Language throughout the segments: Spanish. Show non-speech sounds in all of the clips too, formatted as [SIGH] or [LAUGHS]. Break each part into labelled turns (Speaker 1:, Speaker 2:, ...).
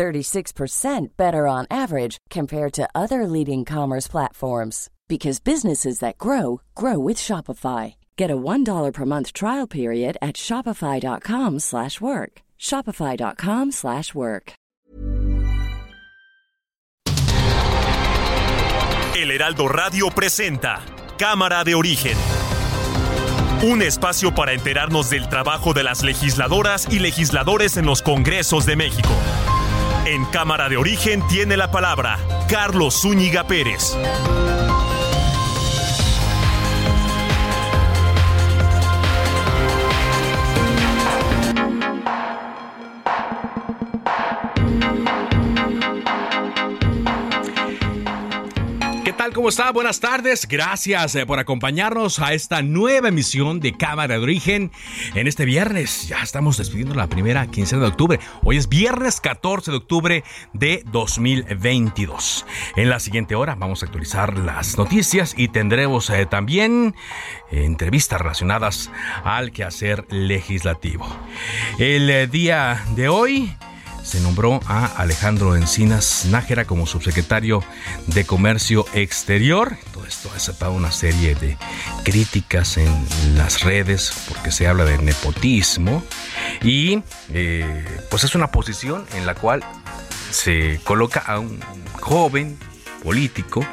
Speaker 1: 36% better on average compared to other leading commerce platforms because businesses that grow grow with Shopify. Get a $1 per month trial period at shopify.com/work. shopify.com/work.
Speaker 2: El Heraldo Radio presenta Cámara de Origen. Un espacio para enterarnos del trabajo de las legisladoras y legisladores en los Congresos de México. En Cámara de Origen tiene la palabra Carlos Zúñiga Pérez.
Speaker 3: ¿Cómo está? Buenas tardes. Gracias eh, por acompañarnos a esta nueva emisión de Cámara de Origen en este viernes. Ya estamos despidiendo la primera quincena de octubre. Hoy es viernes 14 de octubre de 2022. En la siguiente hora vamos a actualizar las noticias y tendremos eh, también entrevistas relacionadas al quehacer legislativo. El eh, día de hoy se nombró a Alejandro Encinas Nájera como subsecretario de Comercio Exterior. Todo esto ha desatado una serie de críticas en las redes porque se habla de nepotismo y eh, pues es una posición en la cual se coloca a un joven político,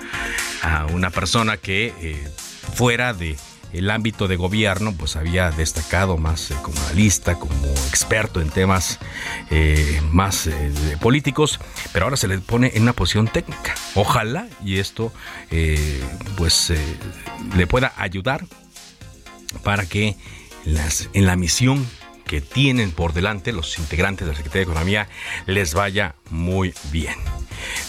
Speaker 3: a una persona que eh, fuera de el ámbito de gobierno, pues había destacado más eh, como analista, como experto en temas eh, más eh, políticos, pero ahora se le pone en una posición técnica. Ojalá y esto pues le pueda ayudar para que las, en la misión que tienen por delante los integrantes de la Secretaría de Economía les vaya muy bien.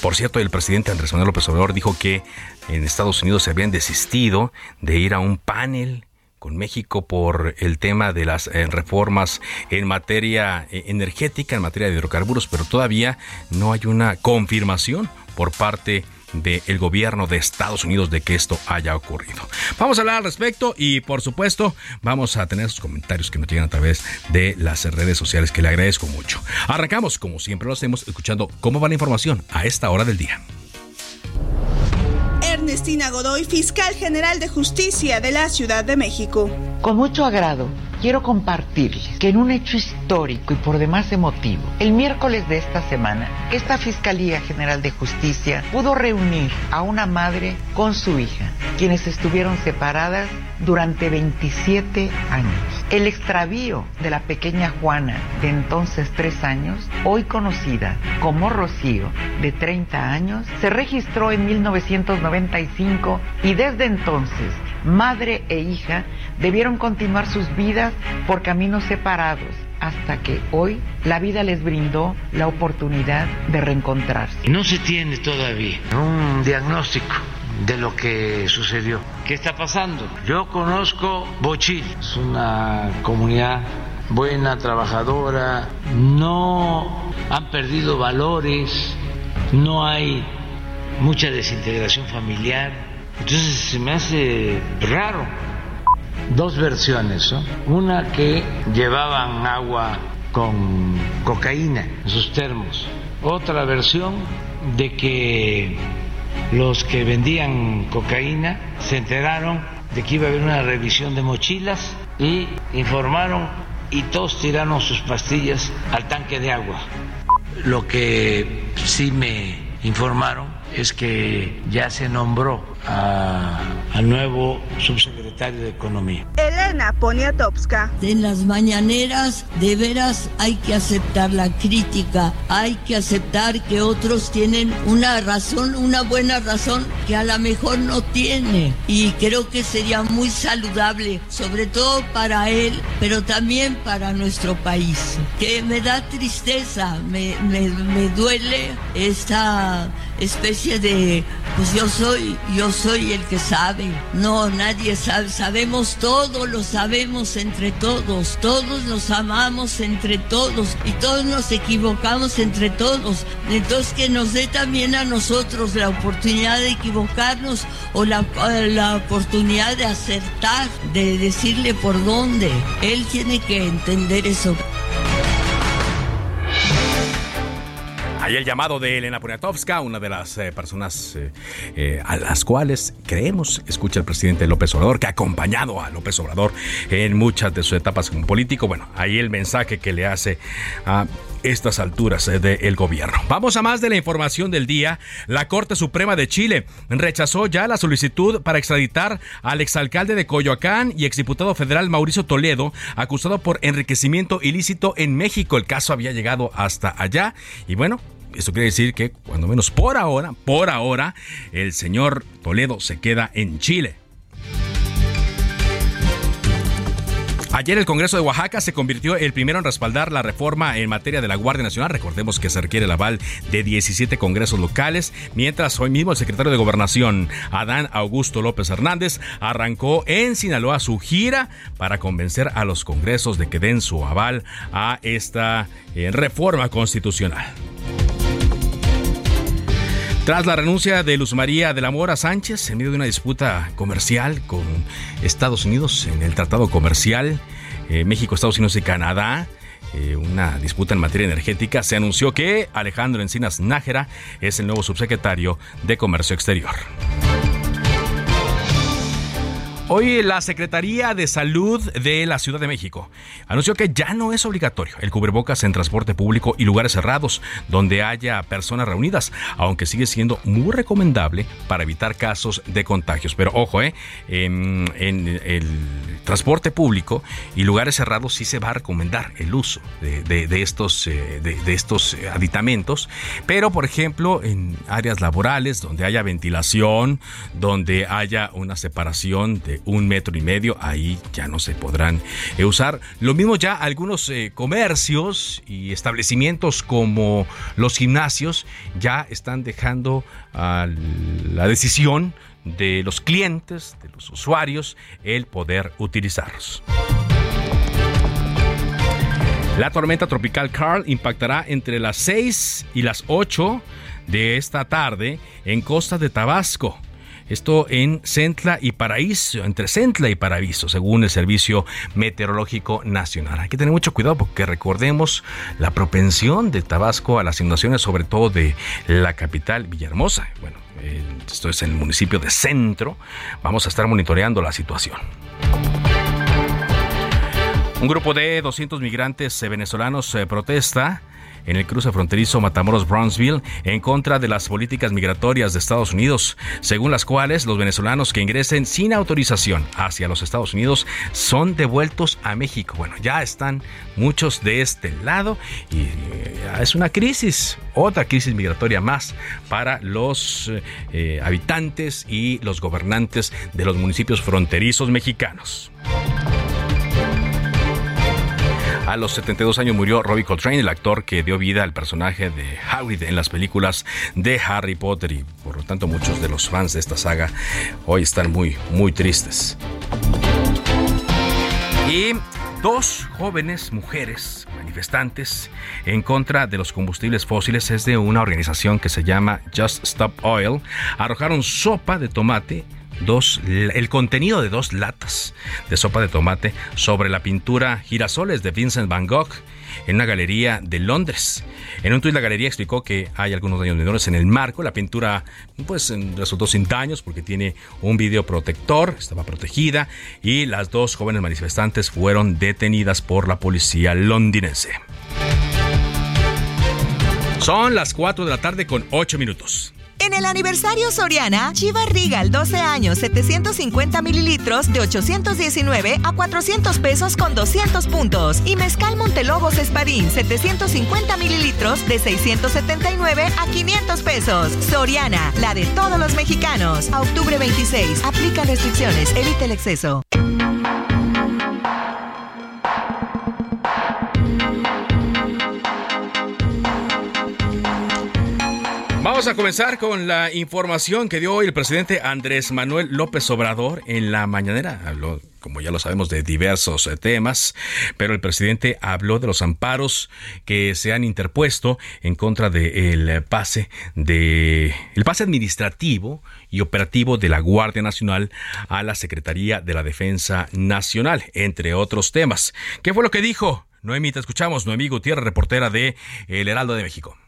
Speaker 3: Por cierto, el presidente Andrés Manuel López Obrador dijo que en Estados Unidos se habían desistido de ir a un panel con México por el tema de las eh, reformas en materia eh, energética, en materia de hidrocarburos, pero todavía no hay una confirmación por parte del gobierno de Estados Unidos de que esto haya ocurrido. Vamos a hablar al respecto y por supuesto vamos a tener sus comentarios que nos llegan a través de las redes sociales que le agradezco mucho. Arrancamos como siempre lo hacemos escuchando cómo va la información a esta hora del día.
Speaker 4: Ernestina Godoy, fiscal general de justicia de la Ciudad de México.
Speaker 5: Con mucho agrado quiero compartirles que en un hecho histórico y por demás emotivo, el miércoles de esta semana, esta Fiscalía General de Justicia pudo reunir a una madre con su hija, quienes estuvieron separadas durante 27 años. El extravío de la pequeña Juana, de entonces 3 años, hoy conocida como Rocío, de 30 años, se registró en 1995 y desde entonces madre e hija debieron continuar sus vidas por caminos separados hasta que hoy la vida les brindó la oportunidad de reencontrarse.
Speaker 6: No se tiene todavía un diagnóstico de lo que sucedió. ¿Qué está pasando? Yo conozco Bochil, es una comunidad buena, trabajadora, no han perdido valores, no hay mucha desintegración familiar, entonces se me hace raro. Dos versiones, una que llevaban agua con cocaína en sus termos, otra versión de que los que vendían cocaína se enteraron de que iba a haber una revisión de mochilas y informaron y todos tiraron sus pastillas al tanque de agua. Lo que sí me informaron es que ya se nombró al nuevo subsecretario de Economía.
Speaker 4: Elena Poniatowska.
Speaker 7: En las mañaneras, de veras, hay que aceptar la crítica, hay que aceptar que otros tienen una razón, una buena razón que a lo mejor no tiene. Y creo que sería muy saludable, sobre todo para él, pero también para nuestro país. Que me da tristeza, me, me, me duele esta especie de pues yo soy, yo soy el que sabe. No, nadie sabe, sabemos todo, lo sabemos entre todos, todos nos amamos entre todos y todos nos equivocamos entre todos. Entonces que nos dé también a nosotros la oportunidad de equivocarnos o la, la oportunidad de acertar, de decirle por dónde. Él tiene que entender eso.
Speaker 3: Ahí el llamado de Elena Poniatowska, una de las eh, personas eh, eh, a las cuales creemos escucha el presidente López Obrador, que ha acompañado a López Obrador en muchas de sus etapas como político. Bueno, ahí el mensaje que le hace a estas alturas del gobierno. Vamos a más de la información del día. La Corte Suprema de Chile rechazó ya la solicitud para extraditar al exalcalde de Coyoacán y exdiputado federal Mauricio Toledo, acusado por enriquecimiento ilícito en México. El caso había llegado hasta allá y bueno, esto quiere decir que, cuando menos por ahora, por ahora, el señor Toledo se queda en Chile. Ayer el Congreso de Oaxaca se convirtió el primero en respaldar la reforma en materia de la Guardia Nacional. Recordemos que se requiere el aval de 17 congresos locales, mientras hoy mismo el secretario de Gobernación, Adán Augusto López Hernández, arrancó en Sinaloa su gira para convencer a los congresos de que den su aval a esta eh, reforma constitucional. Tras la renuncia de Luz María de la Mora Sánchez en medio de una disputa comercial con Estados Unidos en el Tratado Comercial eh, México, Estados Unidos y Canadá, eh, una disputa en materia energética, se anunció que Alejandro Encinas Nájera es el nuevo subsecretario de Comercio Exterior. Hoy la Secretaría de Salud de la Ciudad de México anunció que ya no es obligatorio el cubrebocas en transporte público y lugares cerrados donde haya personas reunidas, aunque sigue siendo muy recomendable para evitar casos de contagios. Pero ojo, eh, en, el transporte público y lugares cerrados sí se va a recomendar el uso de, estos, eh, de, estos aditamentos, pero por ejemplo en áreas laborales donde haya ventilación, donde haya una separación de un metro y medio, ahí ya no se podrán eh, usar. Lo mismo ya algunos eh, comercios y establecimientos como los gimnasios ya están dejando a la decisión de los clientes, de los usuarios, el poder utilizarlos. La tormenta tropical Carl impactará entre las 6 y las 8 de esta tarde en costa de Tabasco. Esto en Centla y Paraíso, entre Centla y Paraíso, según el Servicio Meteorológico Nacional. Hay que tener mucho cuidado porque recordemos la propensión de Tabasco a las inundaciones, sobre todo de la capital Villahermosa. Bueno, eh, esto es en el municipio de Centro. Vamos a estar monitoreando la situación. Un grupo de 200 migrantes venezolanos eh, protesta en el cruce fronterizo Matamoros-Brownsville en contra de las políticas migratorias de Estados Unidos, según las cuales los venezolanos que ingresen sin autorización hacia los Estados Unidos son devueltos a México. Bueno, ya están muchos de este lado y eh, es una crisis, otra crisis migratoria más para los eh, habitantes y los gobernantes de los municipios fronterizos mexicanos. A los 72 años murió Robbie Coltrane, el actor que dio vida al personaje de Hagrid en las películas de Harry Potter y por lo tanto muchos de los fans de esta saga hoy están muy, muy tristes. Y dos jóvenes mujeres manifestantes en contra de los combustibles fósiles es de una organización que se llama Just Stop Oil arrojaron sopa de tomate dos, el contenido de dos latas de sopa de tomate sobre la pintura Girasoles de Vincent Van Gogh en una galería de Londres. En un tuit la galería explicó que hay algunos daños menores en el marco. La pintura pues resultó sin daños porque tiene un video protector, estaba protegida y las dos jóvenes manifestantes fueron detenidas por la policía londinense. Son las 4 de la tarde con 8 minutos.
Speaker 8: En el aniversario Soriana, Chiva Regal 12 años 750 mililitros de 819 a 400 pesos con 200 puntos. Y Mezcal Montelobos Espadín 750 mililitros de 679 a 500 pesos. Soriana, la de todos los mexicanos. Octubre 26. Aplica restricciones. Evite el exceso.
Speaker 3: Vamos a comenzar con la información que dio hoy el presidente Andrés Manuel López Obrador en la mañanera. Habló, como ya lo sabemos, de diversos eh, temas, pero el presidente habló de los amparos que se han interpuesto en contra del pase de el pase administrativo y operativo de la Guardia Nacional a la Secretaría de la Defensa Nacional, entre otros temas. ¿Qué fue lo que dijo? Noemí, te escuchamos. Noemí Gutiérrez, reportera de El Heraldo de México.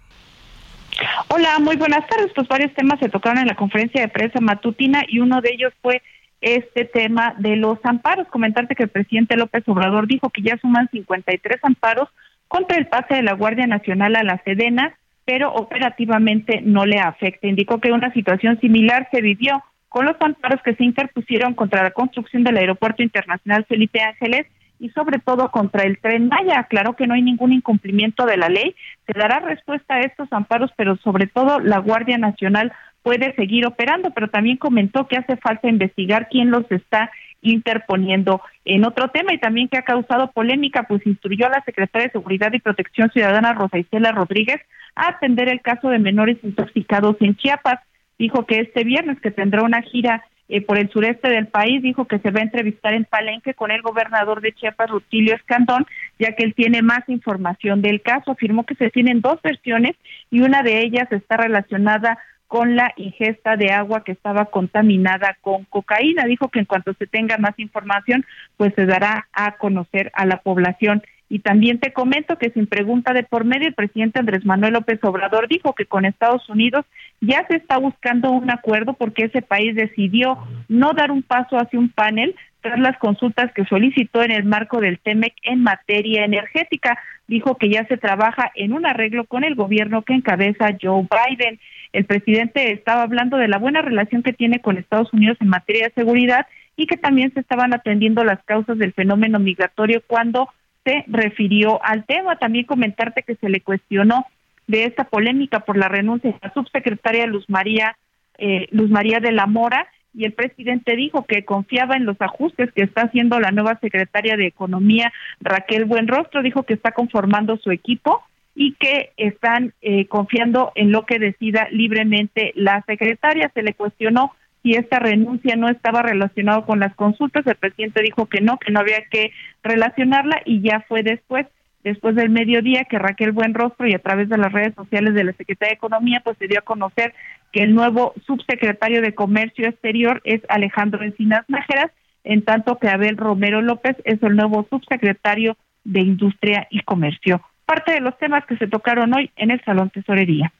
Speaker 9: Hola, muy buenas tardes. Pues varios temas se tocaron en la conferencia de prensa matutina y uno de ellos fue este tema de los amparos. Comentarte que el presidente López Obrador dijo que ya suman 53 amparos contra el pase de la Guardia Nacional a la Sedena, pero operativamente no le afecta. Indicó que una situación similar se vivió con los amparos que se interpusieron contra la construcción del Aeropuerto Internacional Felipe Ángeles y sobre todo contra el tren Maya. Aclaró que no hay ningún incumplimiento de la ley. Se dará respuesta a estos amparos, pero sobre todo la Guardia Nacional puede seguir operando, pero también comentó que hace falta investigar quién los está interponiendo. En otro tema y también que ha causado polémica, pues instruyó a la secretaria de Seguridad y Protección Ciudadana Rosa Isela Rodríguez a atender el caso de menores intoxicados en Chiapas. Dijo que este viernes que tendrá una gira eh, por el sureste del país, dijo que se va a entrevistar en Palenque con el gobernador de Chiapas, Rutilio Escandón, ya que él tiene más información del caso. Afirmó que se tienen dos versiones y una de ellas está relacionada con la ingesta de agua que estaba contaminada con cocaína. Dijo que en cuanto se tenga más información, pues se dará a conocer a la población. Y también te comento que sin pregunta de por medio, el presidente Andrés Manuel López Obrador dijo que con Estados Unidos ya se está buscando un acuerdo porque ese país decidió no dar un paso hacia un panel tras las consultas que solicitó en el marco del TEMEC en materia energética. Dijo que ya se trabaja en un arreglo con el gobierno que encabeza Joe Biden. El presidente estaba hablando de la buena relación que tiene con Estados Unidos en materia de seguridad y que también se estaban atendiendo las causas del fenómeno migratorio cuando se refirió al tema. También comentarte que se le cuestionó de esta polémica por la renuncia de la subsecretaria Luz María eh, Luz María de la Mora y el presidente dijo que confiaba en los ajustes que está haciendo la nueva secretaria de Economía Raquel Buenrostro, dijo que está conformando su equipo y que están eh, confiando en lo que decida libremente la secretaria. Se le cuestionó si esta renuncia no estaba relacionada con las consultas, el presidente dijo que no, que no había que relacionarla y ya fue después, después del mediodía, que Raquel Buenrostro y a través de las redes sociales de la Secretaría de Economía, pues se dio a conocer que el nuevo subsecretario de Comercio Exterior es Alejandro Encinas Nájeras, en tanto que Abel Romero López es el nuevo subsecretario de Industria y Comercio. Parte de los temas que se tocaron hoy en el Salón Tesorería.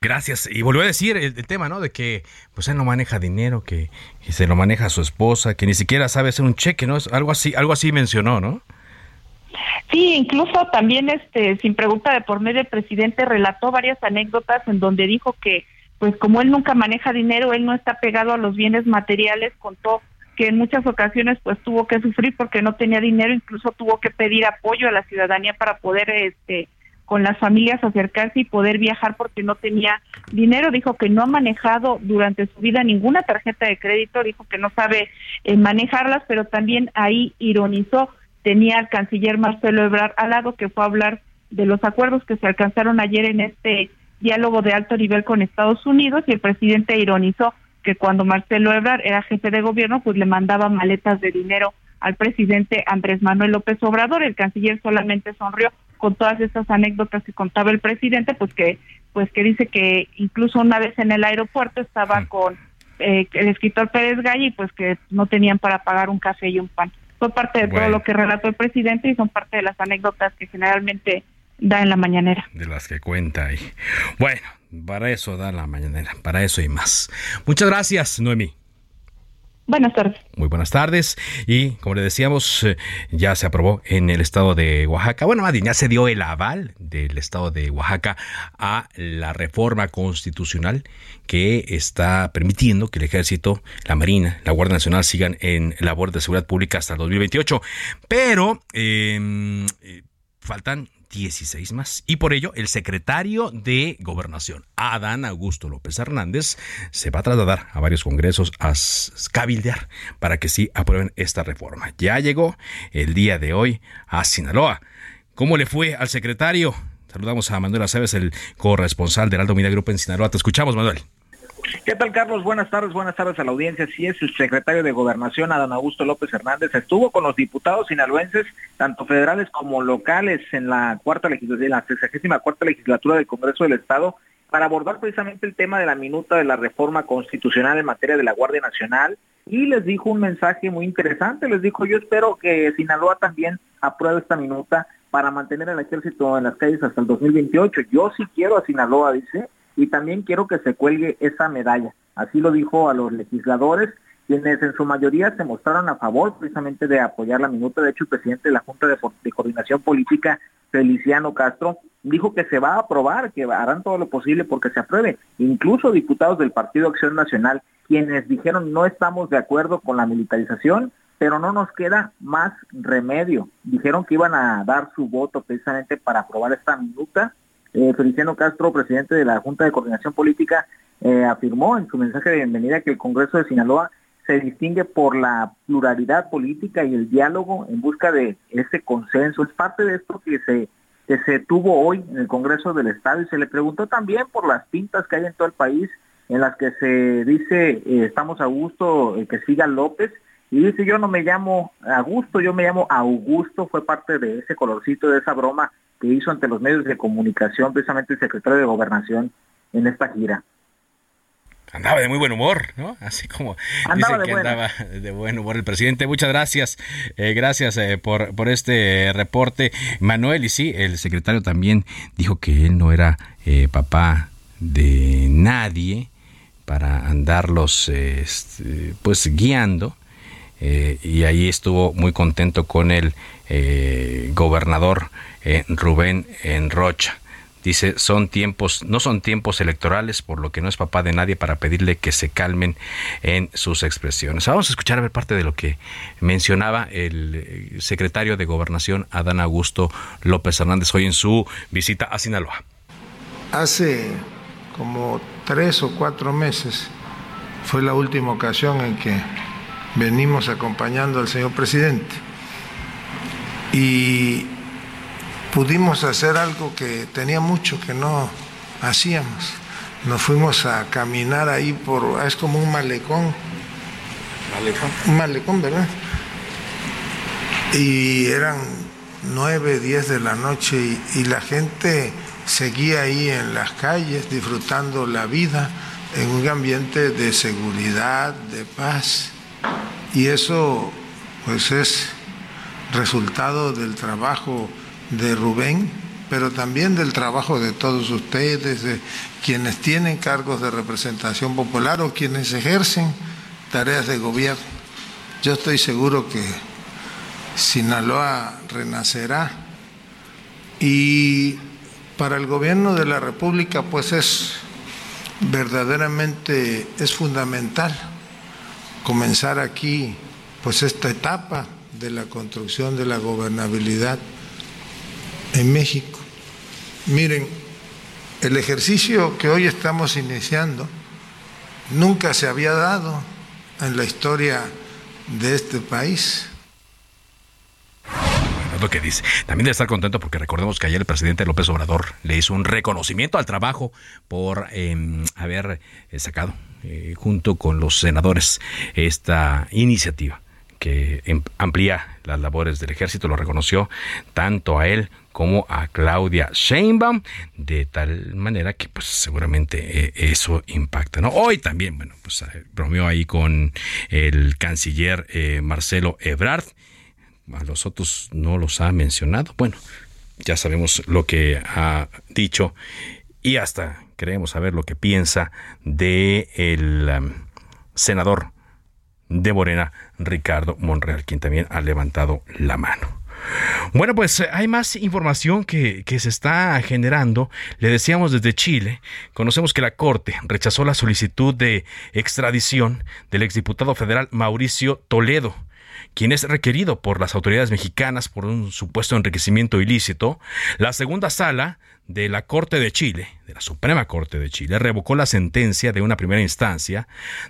Speaker 3: Gracias. Y volvió a decir el, tema, ¿no? De que pues él no maneja dinero, que, se lo maneja su esposa, que ni siquiera sabe hacer un cheque, ¿no? Algo así, algo así mencionó, ¿no?
Speaker 9: Sí, incluso también este sin pregunta de por medio el presidente relató varias anécdotas en donde dijo que pues como él nunca maneja dinero, él no está pegado a los bienes materiales, contó que en muchas ocasiones pues tuvo que sufrir porque no tenía dinero, incluso tuvo que pedir apoyo a la ciudadanía para poder este con las familias acercarse y poder viajar porque no tenía dinero. Dijo que no ha manejado durante su vida ninguna tarjeta de crédito, dijo que no sabe eh, manejarlas, pero también ahí ironizó, tenía al canciller Marcelo Ebrard al lado que fue a hablar de los acuerdos que se alcanzaron ayer en este diálogo de alto nivel con Estados Unidos y el presidente ironizó que cuando Marcelo Ebrard era jefe de gobierno, pues le mandaba maletas de dinero al presidente Andrés Manuel López Obrador. El canciller solamente sonrió con todas estas anécdotas que contaba el presidente, pues que pues que dice que incluso una vez en el aeropuerto estaba con eh, el escritor Pérez Galle y pues que no tenían para pagar un café y un pan. Fue parte de todo lo que relató el presidente y son parte de las anécdotas que generalmente da en la mañanera.
Speaker 3: De las que cuenta ahí. Bueno, para eso da la mañanera, para eso y más. Muchas gracias, Noemí.
Speaker 9: Buenas tardes.
Speaker 3: Muy buenas tardes. Y como le decíamos, eh, ya se aprobó en el estado de Oaxaca. Bueno, más ya se dio el aval del estado de Oaxaca a la reforma constitucional que está permitiendo que el ejército, la marina, la Guardia Nacional sigan en labor de seguridad pública hasta el 2028. Pero em, eh, faltan 16 más. Y por ello, el secretario de Gobernación, Adán Augusto López Hernández, se va a trasladar a varios congresos a cabildear para que sí aprueben esta reforma. Ya llegó el día de hoy a Sinaloa. ¿Cómo le fue al secretario? Saludamos a Manuel Aceves, el corresponsal del Alto Media Group en Sinaloa. Te escuchamos, Manuel.
Speaker 10: ¿Qué tal, Carlos? Buenas tardes, buenas tardes a la audiencia. Sí, es el secretario de Gobernación, Adán Augusto López Hernández. Estuvo con los diputados sinaloenses, tanto federales como locales, en la cuarta legislatura, la sexagésima cuarta legislatura del Congreso del Estado, para abordar precisamente el tema de la minuta de la reforma constitucional en materia de la Guardia Nacional. Y les dijo un mensaje muy interesante. Les dijo, yo espero que Sinaloa también apruebe esta minuta para mantener al ejército en las calles hasta el 2028. Yo sí quiero a Sinaloa, dice, y también quiero que se cuelgue esa medalla. Así lo dijo a los legisladores, quienes en su mayoría se mostraron a favor precisamente de apoyar la minuta. De hecho, el presidente de la Junta de, Coordinación Política, Feliciano Castro, dijo que se va a aprobar, que harán todo lo posible porque se apruebe. Incluso diputados del Partido Acción Nacional, quienes dijeron no estamos de acuerdo con la militarización, pero no nos queda más remedio. Dijeron que iban a dar su voto precisamente para aprobar esta minuta eh, Feliciano Castro, presidente de la Junta de Coordinación Política, eh, afirmó en su mensaje de bienvenida que el Congreso de Sinaloa se distingue por la pluralidad política y el diálogo en busca de ese consenso. Es parte de esto que se, que se tuvo hoy en el Congreso del Estado y se le preguntó también por las pintas que hay en todo el país en las que se dice eh, estamos a gusto que siga López y dice yo no me llamo Augusto, yo me llamo Augusto, fue parte de ese colorcito, de esa broma que hizo ante los medios de comunicación precisamente el secretario de Gobernación en esta gira.
Speaker 3: Andaba de muy buen humor, ¿no? Así como andaba dice que andaba de buen humor el presidente. Muchas gracias, eh, gracias eh, por, por este reporte, Manuel. Y sí, el secretario también dijo que él no era eh, papá de nadie para andarlos este, pues guiando. Y ahí estuvo muy contento con el gobernador eh, Rubén Enrocha. Dice, son tiempos, no son tiempos electorales, por lo que no es papá de nadie para pedirle que se calmen en sus expresiones. Vamos a escuchar a ver parte de lo que mencionaba el eh, secretario de Gobernación, Adán Augusto López Hernández, hoy en su visita a Sinaloa.
Speaker 11: Hace como tres o cuatro meses fue la última ocasión en que venimos acompañando al señor presidente. Y pudimos hacer algo que tenía mucho que no hacíamos. Nos fuimos a caminar ahí por, es como un malecón. Malecón. Un malecón, ¿verdad? Y eran nueve, diez de la noche y, y la gente seguía ahí en las calles disfrutando la vida en un ambiente de seguridad, de paz. Y eso pues es resultado del trabajo de Rubén, pero también del trabajo de todos ustedes, de quienes tienen cargos de representación popular o quienes ejercen tareas de gobierno. Yo estoy seguro que Sinaloa renacerá y para el gobierno de la República pues es verdaderamente es fundamental comenzar aquí pues esta etapa de la construcción de la gobernabilidad en México. Miren, el ejercicio que hoy estamos iniciando nunca se había dado en la historia de este país.
Speaker 3: lo que dice. También debe estar contento porque recordemos que ayer el presidente López Obrador le hizo un reconocimiento al trabajo por em, haber eh, sacado eh, junto con los senadores esta iniciativa que em, amplía las labores del ejército, lo reconoció tanto a él como a Claudia Sheinbaum, de tal manera que pues seguramente eh, eso impacta. ¿no? Hoy también, bueno, pues eh, bromeó ahí con el canciller Marcelo Ebrard, a los otros no los ha mencionado, bueno, ya sabemos lo que ha dicho y hasta queremos saber lo que piensa de el um, senador de Morena, Ricardo Monreal, quien también ha levantado la mano. Bueno, pues eh, hay más información que, se está generando. Le decíamos desde Chile, conocemos que la Corte rechazó la solicitud de extradición del exdiputado federal Mauricio Toledo quien es requerido por las autoridades mexicanas por un supuesto enriquecimiento ilícito, la segunda sala de la Corte de Chile, de la Suprema Corte de Chile, revocó la sentencia de una primera instancia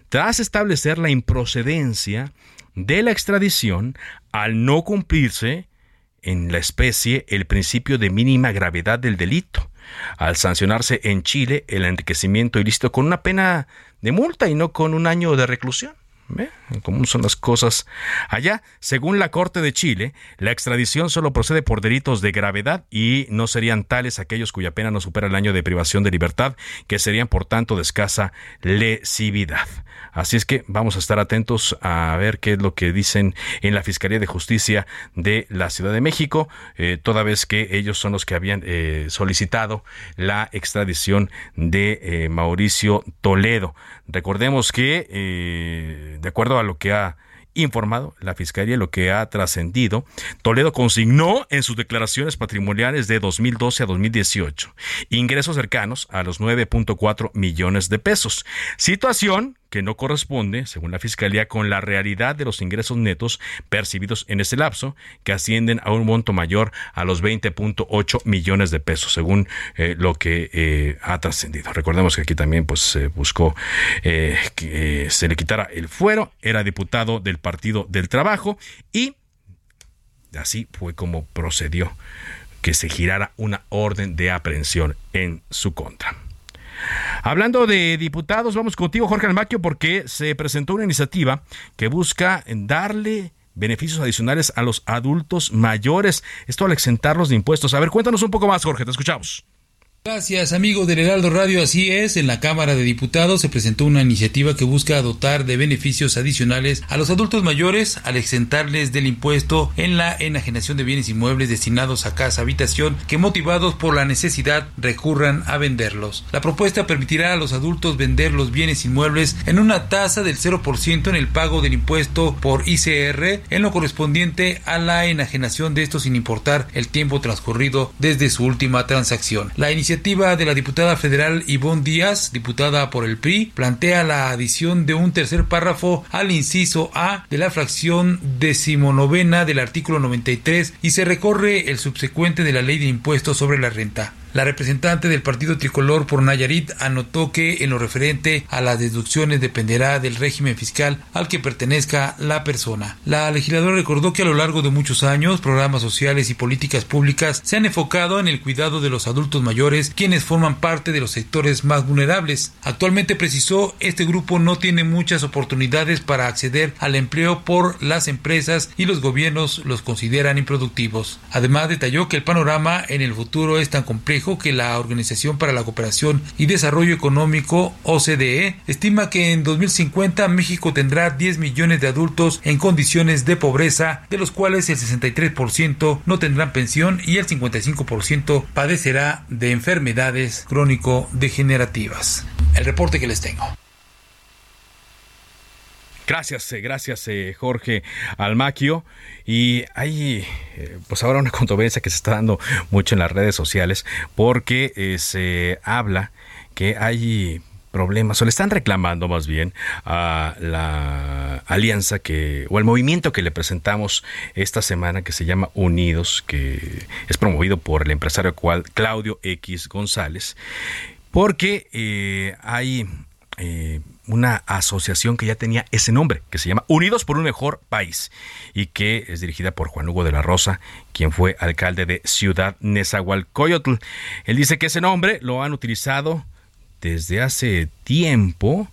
Speaker 3: tras establecer la improcedencia de la extradición al no cumplirse en la especie el principio de mínima gravedad del delito, al sancionarse en Chile el enriquecimiento ilícito con una pena de multa y no con un año de reclusión. ¿Ve? ¿Cómo son las cosas? Allá, según la Corte de Chile, la extradición solo procede por delitos de gravedad y no serían tales aquellos cuya pena no supera el año de privación de libertad, que serían por tanto de escasa lesividad. Así es que vamos a estar atentos a ver qué es lo que dicen en la Fiscalía de Justicia de la Ciudad de México, eh, toda vez que ellos son los que habían eh, solicitado la extradición de eh, Mauricio Toledo. Recordemos que, de acuerdo a lo que ha informado la Fiscalía, lo que ha trascendido, Toledo consignó en sus declaraciones patrimoniales de 2012 a 2018 ingresos cercanos a los 9.4 millones de pesos, situación que no corresponde, según la Fiscalía, con la realidad de los ingresos netos percibidos en ese lapso, que ascienden a un monto mayor a los 20.8 millones de pesos, según eh, lo que eh, ha trascendido. Recordemos que aquí también pues, se buscó eh, que se le quitara el fuero, era diputado del Partido del Trabajo y así fue como procedió que se girara una orden de aprehensión en su contra. Hablando de diputados, vamos contigo, Jorge Almaquio, porque se presentó una iniciativa que busca darle beneficios adicionales a los adultos mayores, esto al exentarlos de impuestos. A ver, cuéntanos un poco más, Jorge, te escuchamos.
Speaker 12: Gracias, amigo del Heraldo Radio. Así es, en la Cámara de Diputados se presentó una iniciativa que busca dotar de beneficios adicionales a los adultos mayores al exentarles del impuesto en la enajenación de bienes inmuebles destinados a casa habitación que motivados por la necesidad recurran a venderlos. La propuesta permitirá a los adultos vender los bienes inmuebles en una tasa del 0% en el pago del impuesto por ICR en lo correspondiente a la enajenación de estos sin importar el tiempo transcurrido desde su última transacción. La iniciativa iniciativa de la diputada federal Ivonne Díaz, diputada por el PRI, plantea la adición de un tercer párrafo al inciso A de la fracción decimonovena del artículo 93 y se recorre el subsecuente de la ley de impuestos sobre la renta. La representante del partido tricolor por Nayarit anotó que en lo referente a las deducciones dependerá del régimen fiscal al que pertenezca la persona. La legisladora recordó que a lo largo de muchos años programas sociales y políticas públicas se han enfocado en el cuidado de los adultos mayores quienes forman parte de los sectores más vulnerables. Actualmente precisó este grupo no tiene muchas oportunidades para acceder al empleo por las empresas y los gobiernos los consideran improductivos. Además detalló que el panorama en el futuro es tan complejo que la Organización para la Cooperación y Desarrollo Económico, OCDE, estima que en 2050 México tendrá 10 millones de adultos en condiciones de pobreza, de los cuales el 63% no tendrán pensión y el 55% padecerá de enfermedades crónico-degenerativas. El reporte que les tengo.
Speaker 3: Gracias, eh, gracias eh, Jorge Almaquio. Y hay eh, pues ahora una [LAUGHS] controversia que se está dando mucho en las redes sociales porque se habla que hay problemas o le están reclamando más bien a la alianza que o el movimiento que le presentamos esta semana que se llama Unidos que es promovido por el empresario Claudio X González porque hay una asociación que ya tenía ese nombre, que se llama Unidos por un Mejor País, y que es dirigida por Juan Hugo de la Rosa, quien fue alcalde de Ciudad Nezahualcóyotl. Él dice que ese nombre lo han utilizado desde hace tiempo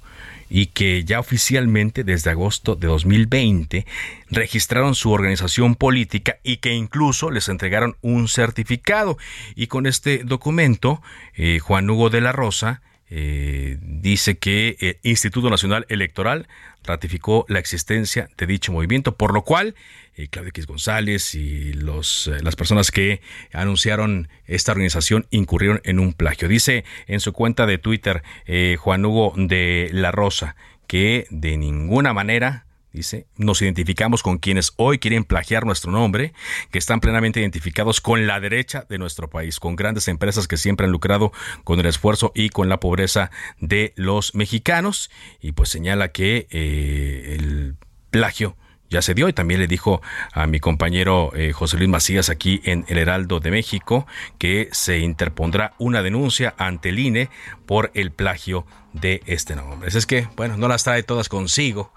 Speaker 3: y que ya oficialmente desde agosto de 2020 registraron su organización política y que incluso les entregaron un certificado. Y con este documento, eh, Juan Hugo de la Rosa eh, dice que el Instituto Nacional Electoral ratificó la existencia de dicho movimiento, por lo cual eh, Claudio X González y los, eh, las personas que anunciaron esta organización incurrieron en un plagio. Dice en su cuenta de Twitter Juan Hugo de la Rosa que de ninguna manera Dice, nos identificamos con quienes hoy quieren plagiar nuestro nombre, que están plenamente identificados con la derecha de nuestro país, con grandes empresas que siempre han lucrado con el esfuerzo y con la pobreza de los mexicanos. Y pues señala que eh, el plagio ya se dio y también le dijo a mi compañero eh, José Luis Macías aquí en El Heraldo de México que se interpondrá una denuncia ante el INE por el plagio de este nombre. Es que, bueno, no las trae todas consigo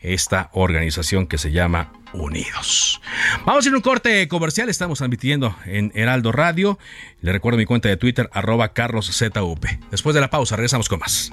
Speaker 3: esta organización que se llama Unidos. Vamos a ir a un corte comercial, estamos transmitiendo en Heraldo Radio. Le recuerdo mi cuenta de Twitter, arroba carloszup. Después de la pausa, regresamos con más.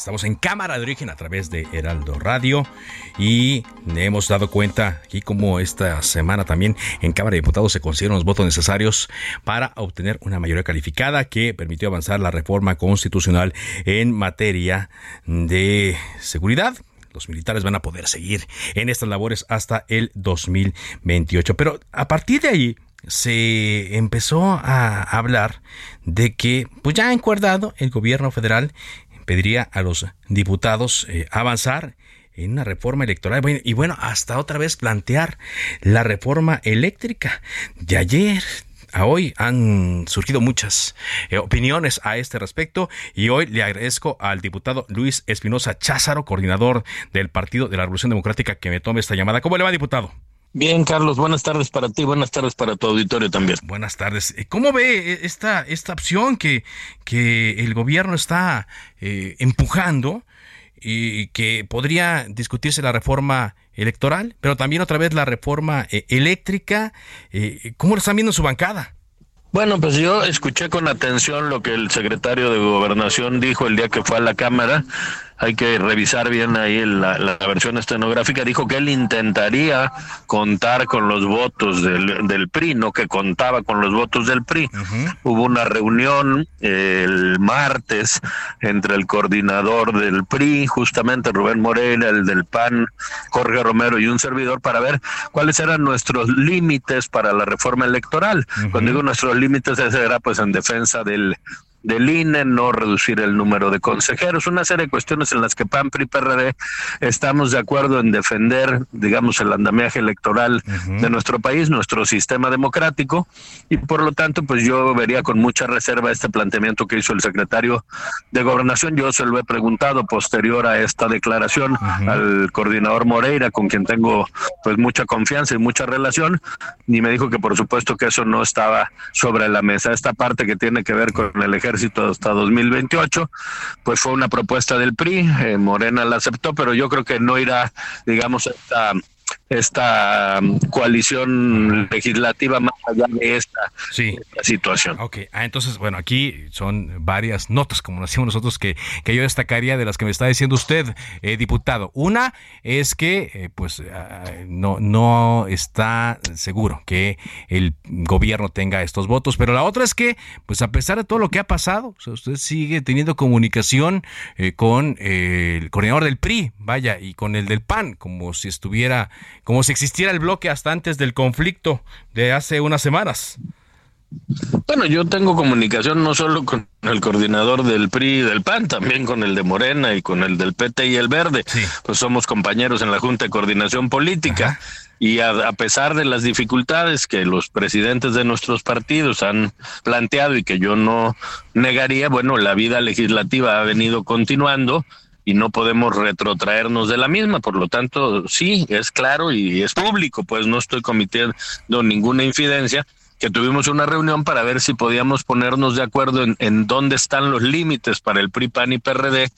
Speaker 3: Estamos en cámara de origen a través de Heraldo Radio y hemos dado cuenta aquí como esta semana también en Cámara de Diputados se consiguieron los votos necesarios para obtener una mayoría calificada que permitió avanzar la reforma constitucional en materia de seguridad los militares van a poder seguir en estas labores hasta el 2028. Pero a partir de ahí se empezó a hablar de que, pues ya encuerdado, el gobierno federal pediría a los diputados eh, avanzar en una reforma electoral y bueno, hasta otra vez plantear la reforma eléctrica. De ayer a hoy han surgido muchas eh, opiniones a este respecto y hoy le agradezco al diputado Luis Espinosa Cházaro, coordinador del Partido de la Revolución Democrática, que me tome esta llamada. ¿Cómo le va, diputado?
Speaker 13: Bien, Carlos, buenas tardes para ti, buenas tardes para tu auditorio también.
Speaker 3: Buenas tardes. Eh, ¿Cómo ve esta, esta opción que, que el gobierno está eh, empujando y que podría discutirse la reforma electoral, pero también otra vez la reforma eh, eléctrica? ¿Cómo lo están viendo en su bancada?
Speaker 13: Bueno, pues yo escuché con atención lo que el secretario de Gobernación dijo el día que fue a la Cámara hay que revisar bien ahí la, versión estenográfica, dijo que él intentaría contar con los votos del, del PRI, no que contaba con los votos del PRI. Hubo una reunión el martes entre el coordinador del PRI, justamente Rubén Moreira, el del PAN, Jorge Romero y un servidor para ver cuáles eran nuestros límites para la reforma electoral. Cuando digo nuestros límites, ese era pues en defensa del del INE, no reducir el número de consejeros, una serie de cuestiones en las que PAN, PRI, PRD estamos de acuerdo en defender, digamos, el andamiaje electoral de nuestro país, nuestro sistema democrático, y por lo tanto, pues yo vería con mucha reserva este planteamiento que hizo el secretario de Gobernación. Yo se lo he preguntado posterior a esta declaración al coordinador Moreira, con quien tengo pues mucha confianza y mucha relación, y me dijo que por supuesto que eso no estaba sobre la mesa. Esta parte que tiene que ver con el ejército ejército hasta 2028, pues fue una propuesta del PRI, eh, Morena la aceptó, pero yo creo que no irá, digamos, esta esta um, coalición legislativa más allá de esta, situación.
Speaker 3: Ok, ah, entonces, bueno, aquí son varias notas, como decimos nosotros, que, que yo destacaría de las que me está diciendo usted, eh, diputado. Una es que, eh, pues, ah, no, no está seguro que el gobierno tenga estos votos, pero la otra es que, pues, a pesar de todo lo que ha pasado, usted sigue teniendo comunicación eh, con el coordinador del PRI, vaya, y con el del PAN, como si estuviera como si existiera el bloque hasta antes del conflicto de hace unas semanas.
Speaker 13: Bueno, yo tengo comunicación no solo con el coordinador del PRI y del PAN, también con el de Morena y con el del PT y el Verde. Pues somos compañeros en la Junta de Coordinación Política. Y a, pesar de las dificultades que los presidentes de nuestros partidos han planteado y que yo no negaría, bueno, la vida legislativa ha venido continuando y no podemos retrotraernos de la misma. Por lo tanto, sí, es claro y es público, pues no estoy cometiendo ninguna infidencia que tuvimos una reunión para ver si podíamos ponernos de acuerdo en, dónde están los límites para el PRI, PAN y PRD.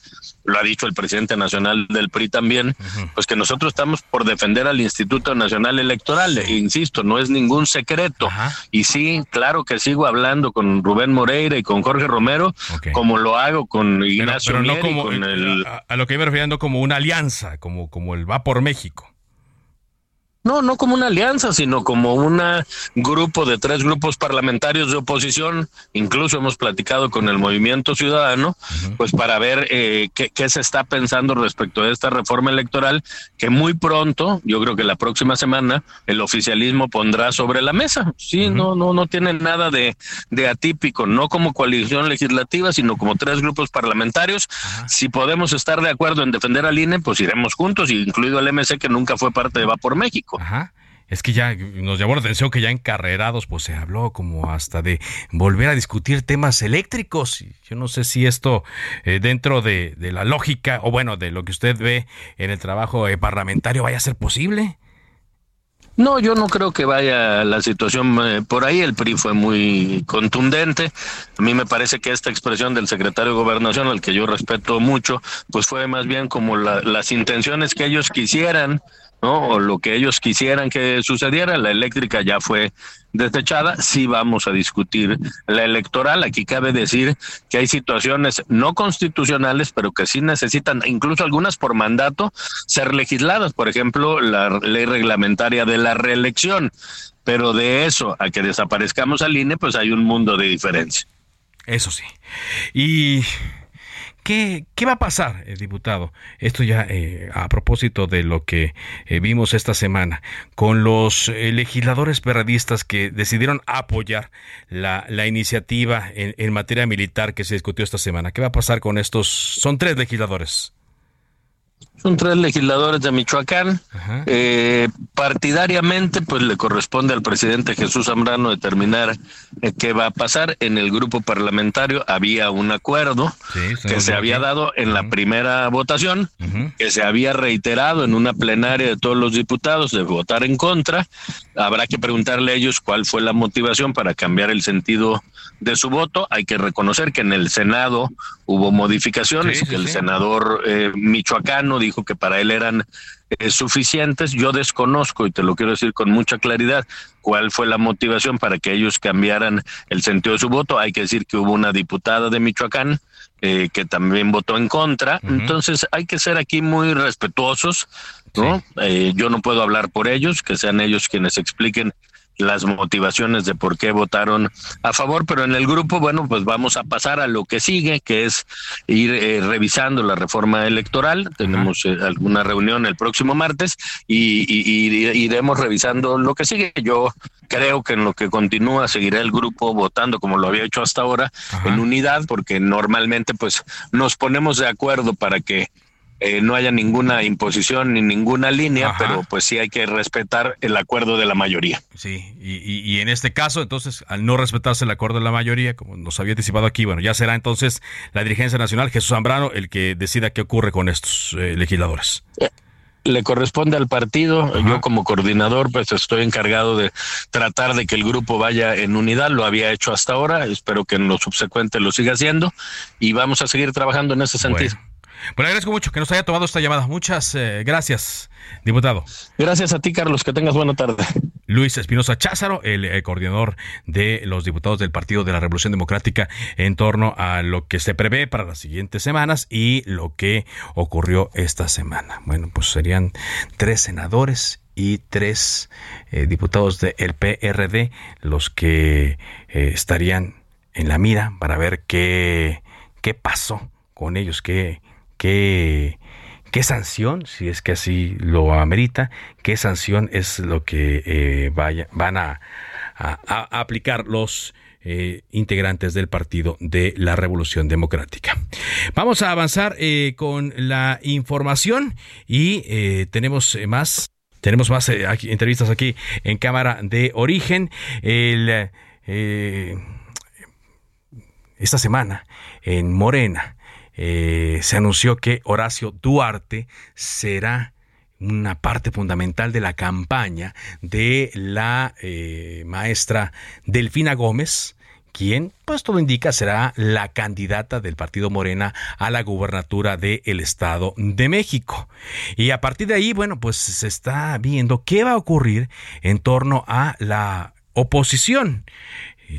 Speaker 13: Lo ha dicho el presidente nacional del PRI también, pues que nosotros estamos por defender al Instituto Nacional Electoral. E insisto, no es ningún secreto. Y sí, claro que sigo hablando con Rubén Moreira y con Jorge Romero, como lo hago con Ignacio pero, como, con el...
Speaker 3: a, lo que iba refiriendo como una alianza, como, como el Va por México.
Speaker 13: No, no como una alianza, sino como un grupo de tres grupos parlamentarios de oposición. Incluso hemos platicado con el Movimiento Ciudadano, pues para ver eh, qué, qué, se está pensando respecto a esta reforma electoral, que muy pronto, yo creo que la próxima semana, el oficialismo pondrá sobre la mesa. Sí, no, no, no tiene nada de, de, atípico, no como coalición legislativa, sino como tres grupos parlamentarios. Si podemos estar de acuerdo en defender al INE, pues iremos juntos, incluido el MC que nunca fue parte de Va por México.
Speaker 3: Ajá. Es que ya nos llamó la atención que ya encarrerados pues se habló como hasta de volver a discutir temas eléctricos. Yo no sé si esto eh, dentro de, la lógica o bueno, de lo que usted ve en el trabajo eh, parlamentario vaya a ser posible.
Speaker 13: No, yo no creo que vaya la situación eh, por ahí. El PRI fue muy contundente. A mí me parece que esta expresión del secretario de Gobernación, al que yo respeto mucho, pues fue más bien como las intenciones que ellos quisieran ¿no? O lo que ellos quisieran que sucediera, la eléctrica ya fue desechada, sí vamos a discutir la electoral. Aquí cabe decir que hay situaciones no constitucionales, pero que sí necesitan, incluso algunas por mandato, ser legisladas. Por ejemplo, la ley reglamentaria de la reelección. Pero de eso a que desaparezcamos al INE, pues hay un mundo de diferencia.
Speaker 3: Eso sí. Y ¿Qué, va a pasar, eh, diputado? Esto ya eh, a propósito de lo que eh, vimos esta semana con los legisladores perradistas que decidieron apoyar la, iniciativa en, en, materia militar que se discutió esta semana. ¿Qué va a pasar con estos? Son tres legisladores.
Speaker 13: Son tres legisladores de Michoacán. Eh, partidariamente, pues le corresponde al presidente Jesús Zambrano determinar eh, qué va a pasar. En el grupo parlamentario había un acuerdo que se había dado en la primera votación, que se había reiterado en una plenaria de todos los diputados de votar en contra. Habrá que preguntarle a ellos cuál fue la motivación para cambiar el sentido de su voto. Hay que reconocer que en el Senado hubo modificaciones y que el senador eh, michoacano dijo que para él eran eh, suficientes. Yo desconozco, y te lo quiero decir con mucha claridad, cuál fue la motivación para que ellos cambiaran el sentido de su voto. Hay que decir que hubo una diputada de Michoacán eh, que también votó en contra. Entonces hay que ser aquí muy respetuosos. ¿no? yo no puedo hablar por ellos, que sean ellos quienes expliquen las motivaciones de por qué votaron a favor, pero en el grupo, bueno, pues vamos a pasar a lo que sigue, que es ir eh, revisando la reforma electoral. Tenemos eh, alguna reunión el próximo martes y, iremos revisando lo que sigue. Yo creo que en lo que continúa seguirá el grupo votando como lo había hecho hasta ahora en unidad, porque normalmente pues nos ponemos de acuerdo para que eh, no haya ninguna imposición ni ninguna línea, pero pues sí hay que respetar el acuerdo de la mayoría.
Speaker 3: Sí, y, en este caso, entonces, al no respetarse el acuerdo de la mayoría, como nos había anticipado aquí, bueno, ya será entonces la dirigencia nacional, Jesús Zambrano, el que decida qué ocurre con estos eh, legisladores.
Speaker 13: Eh, le corresponde al partido. Yo como coordinador pues estoy encargado de tratar de que el grupo vaya en unidad. Lo había hecho hasta ahora. Espero que en lo subsecuente lo siga haciendo y vamos a seguir trabajando en ese sentido.
Speaker 3: Bueno, agradezco mucho que nos haya tomado esta llamada. Muchas eh, gracias, diputado.
Speaker 13: Gracias a ti, Carlos. Que tengas buena tarde.
Speaker 3: Luis Espinosa Cházaro, el, eh, coordinador de los diputados del Partido de la Revolución Democrática en torno a lo que se prevé para las siguientes semanas y lo que ocurrió esta semana. Bueno, pues serían tres senadores y tres eh, diputados del PRD los que estarían en la mira para ver qué, qué pasó con ellos, qué, qué, qué sanción, si es que así lo amerita, qué sanción es lo que eh, van a, aplicar los eh, integrantes del Partido de la Revolución Democrática. Vamos a avanzar eh, con la información y tenemos más. Tenemos más entrevistas aquí en Cámara de Origen. Esta semana en Morena eh, se anunció que Horacio Duarte será una parte fundamental de la campaña de la eh, maestra Delfina Gómez, quien, pues todo indica, será la candidata del partido Morena a la gubernatura del Estado de México. Y a partir de ahí, bueno, pues se está viendo qué va a ocurrir en torno a la oposición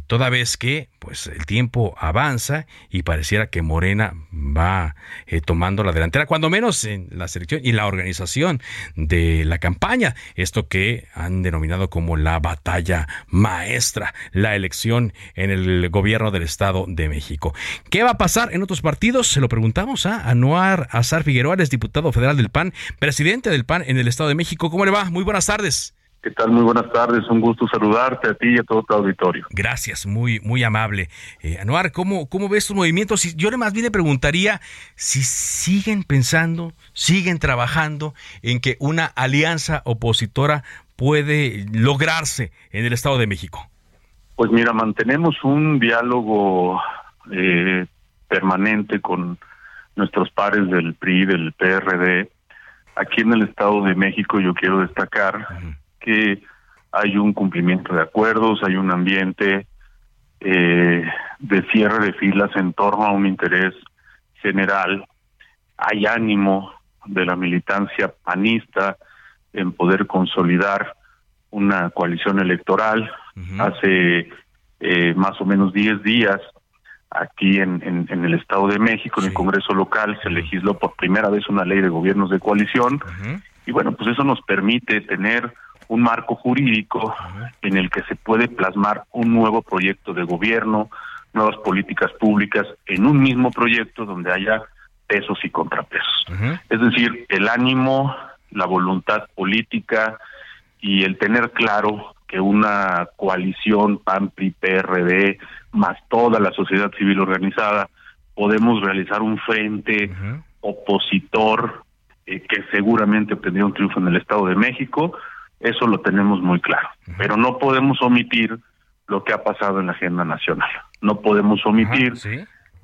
Speaker 3: toda vez que pues el tiempo avanza y pareciera que Morena va eh, tomando la delantera, cuando menos en la selección y la organización de la campaña, esto que han denominado como la batalla maestra, la elección en el gobierno del Estado de México. ¿Qué va a pasar en otros partidos? Se lo preguntamos a Anuar Azar Figueroa, es diputado federal del PAN, presidente del PAN en el Estado de México. ¿Cómo le va? Muy buenas tardes.
Speaker 14: ¿Qué tal? Muy buenas tardes, un gusto saludarte a ti y a todo tu auditorio.
Speaker 3: Gracias, muy muy amable. Eh, Anuar, ¿cómo, ¿cómo ves tus movimientos? Yo más bien le preguntaría si siguen pensando, siguen trabajando en que una alianza opositora puede lograrse en el Estado de México.
Speaker 14: Pues mira, mantenemos un diálogo eh, permanente con nuestros pares del PRI, del PRD. Aquí en el Estado de México yo quiero destacar que hay un cumplimiento de acuerdos, hay un ambiente eh, de cierre de filas en torno a un interés general, hay ánimo de la militancia panista en poder consolidar una coalición electoral. Hace eh, más o menos 10 días, aquí en, en, el Estado de México, en el Congreso local, se legisló por primera vez una ley de gobiernos de coalición. Y bueno, pues eso nos permite tener un marco jurídico en el que se puede plasmar un nuevo proyecto de gobierno, nuevas políticas públicas en un mismo proyecto donde haya pesos y contrapesos. Es decir, el ánimo, la voluntad política y el tener claro que una coalición PAN, PRI, PRD, más toda la sociedad civil organizada, podemos realizar un frente opositor eh, que seguramente obtendría un triunfo en el Estado de México, eso lo tenemos muy claro. Pero no podemos omitir lo que ha pasado en la agenda nacional. No podemos omitir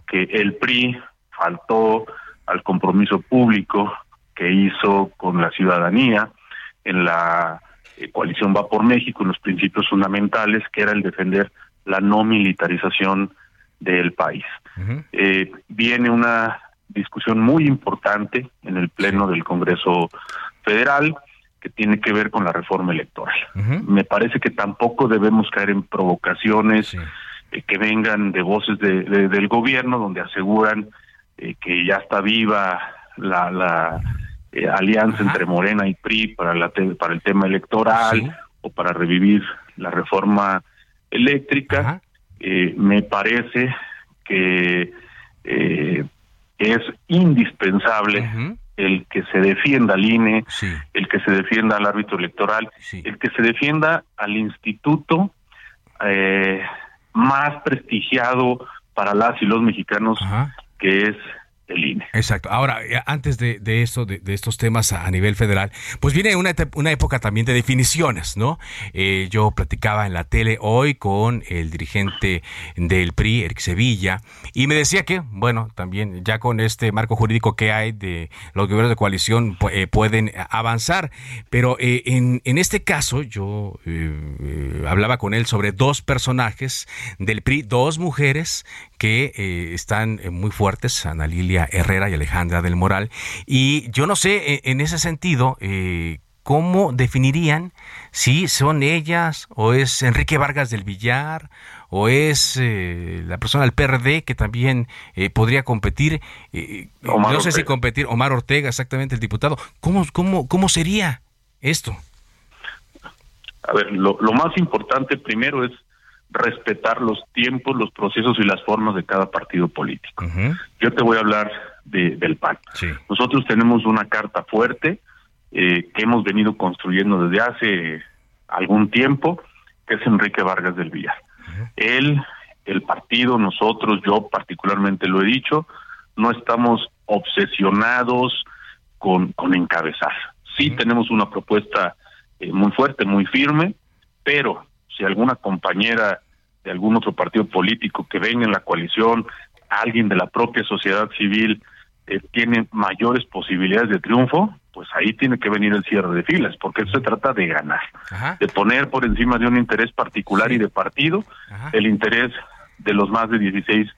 Speaker 14: que el PRI faltó al compromiso público que hizo con la ciudadanía en la eh, coalición Va por México, en los principios fundamentales, que era el defender la no militarización del país. Eh, viene una discusión muy importante en el Pleno del Congreso Federal que tiene que ver con la reforma electoral. Me parece que tampoco debemos caer en provocaciones eh, que vengan de voces de, del gobierno donde aseguran eh, que ya está viva la, la eh, alianza entre Morena y PRI para, la para el tema electoral o para revivir la reforma eléctrica. me parece que es indispensable el que se defienda al INE, el que se defienda al árbitro electoral, el que se defienda al instituto eh, más prestigiado para las y los mexicanos, que es el INE.
Speaker 3: Exacto. Ahora, eh, antes de, esto, de, estos temas a, nivel federal, pues viene una, una época también de definiciones, ¿no? Eh, yo platicaba en la tele hoy con el dirigente del PRI, Eric Sevilla, y me decía que, bueno, también ya con este marco jurídico que hay de los gobiernos de coalición eh, pueden avanzar, pero en, en este caso yo hablaba con él sobre dos personajes del PRI, dos mujeres que están muy fuertes, Ana Lilia Herrera y Alejandra del Moral. Y yo no sé, e, en ese sentido, eh, ¿cómo definirían si son ellas o es Enrique Vargas del Villar o es eh, la persona del PRD que también eh, podría competir? no sé si competir, Omar Ortega, exactamente, el diputado. ¿Cómo, cómo, cómo sería esto?
Speaker 14: A ver, lo, lo más importante primero es respetar los tiempos, los procesos y las formas de cada partido político. Yo te voy a hablar del PAN. Nosotros tenemos una carta fuerte eh, que hemos venido construyendo desde hace algún tiempo, que es Enrique Vargas del Villar. Él, el partido, nosotros, yo particularmente lo he dicho, no estamos obsesionados con, con encabezar. Sí tenemos una propuesta eh, muy fuerte, muy firme, pero si alguna compañera de algún otro partido político que venga en la coalición, alguien de la propia sociedad civil eh, tiene mayores posibilidades de triunfo, pues ahí tiene que venir el cierre de filas, porque se trata de ganar, de poner por encima de un interés particular y de partido el interés de los más de 16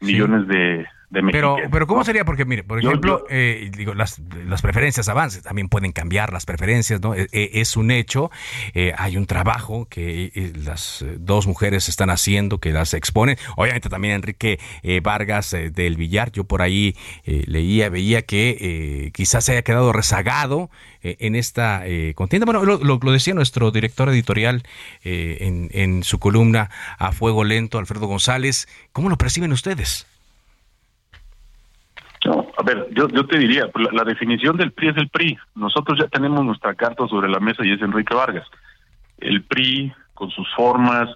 Speaker 14: millones de,
Speaker 3: pero, pero ¿cómo sería? Porque, mire, por ejemplo, eh, digo, las, las preferencias avances también pueden cambiar las preferencias, ¿no? E, e, es, un hecho, eh, hay un trabajo que eh, las dos mujeres están haciendo, que las exponen. Obviamente también Enrique Vargas del Villar, yo por ahí leía, veía que quizás se haya quedado rezagado en esta contienda. Bueno, lo, lo, decía nuestro director editorial en, en su columna A Fuego Lento, Alfredo González. ¿Cómo lo perciben ustedes?
Speaker 14: A ver, yo, yo te diría, pues, la, definición del PRI es el PRI. Nosotros ya tenemos nuestra carta sobre la mesa y es Enrique Vargas. El PRI, con sus formas,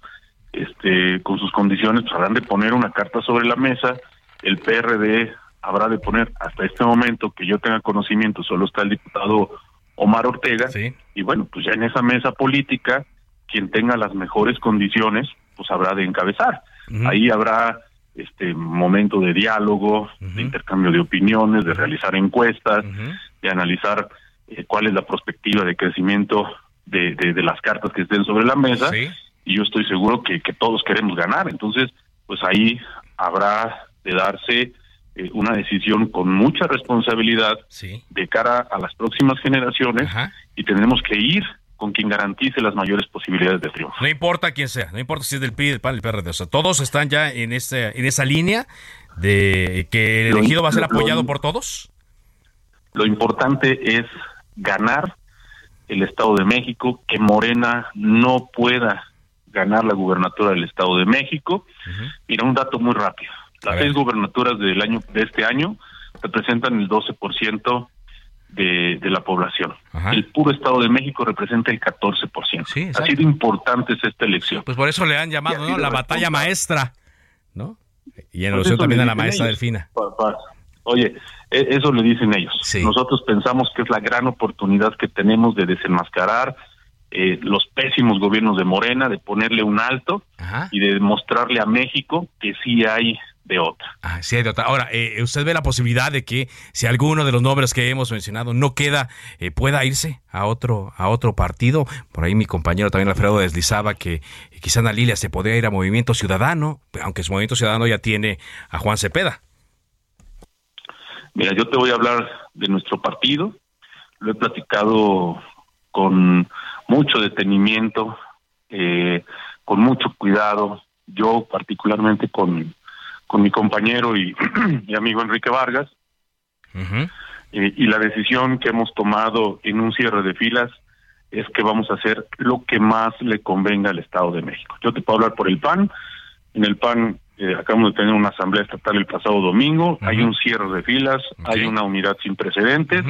Speaker 14: este, con sus condiciones, pues habrán de poner una carta sobre la mesa. El PRD habrá de poner, hasta este momento que yo tenga conocimiento, solo está el diputado Omar Ortega. Y bueno, pues ya en esa mesa política, quien tenga las mejores condiciones, pues habrá de encabezar. Ahí habrá este momento de diálogo, de intercambio de opiniones, de realizar encuestas, de analizar eh, cuál es la perspectiva de crecimiento de, de, las cartas que estén sobre la mesa. Y yo estoy seguro que, que, todos queremos ganar. Entonces, pues ahí habrá de darse eh, una decisión con mucha responsabilidad de cara a las próximas generaciones y tenemos que ir con quien garantice las mayores posibilidades de triunfo.
Speaker 3: No importa quién sea, no importa si es del PRI, del PAN, del PRD, o sea, todos están ya en ese, en esa línea de que el elegido va a ser apoyado por todos.
Speaker 14: Lo importante es ganar el Estado de México, que Morena no pueda ganar la gubernatura del Estado de México. Mira, un dato muy rápido. Las seis gubernaturas del año de este año representan el 12% de, la población. El puro Estado de México representa el 14%. Sí, ha sido importante esta elección.
Speaker 3: Pues por eso le han llamado la batalla maestra, ¿no? Y en elección también a la maestra Delfina.
Speaker 14: Oye, e, eso le dicen ellos. Nosotros pensamos que es la gran oportunidad que tenemos de desenmascarar eh, los pésimos gobiernos de Morena, de ponerle un alto y de demostrarle a México que sí hay de otra.
Speaker 3: Ah, sí, de otra. Ahora, eh, ¿usted ve la posibilidad de que si alguno de los nombres que hemos mencionado no queda, eh, pueda irse a otro, a otro partido? Por ahí mi compañero también Alfredo deslizaba que eh, quizá Ana Lilia se podría ir a Movimiento Ciudadano, aunque su Movimiento Ciudadano ya tiene a Juan Cepeda.
Speaker 14: Mira, yo te voy a hablar de nuestro partido. Lo he platicado con mucho detenimiento, con mucho cuidado. Yo particularmente con con mi compañero y, [CLEARS THROAT] amigo Enrique Vargas. y la decisión que hemos tomado en un cierre de filas es que vamos a hacer lo que más le convenga al Estado de México. Yo te puedo hablar por el PAN. En el PAN eh, acabamos de tener una asamblea estatal el pasado domingo. Hay un cierre de filas, hay una unidad sin precedentes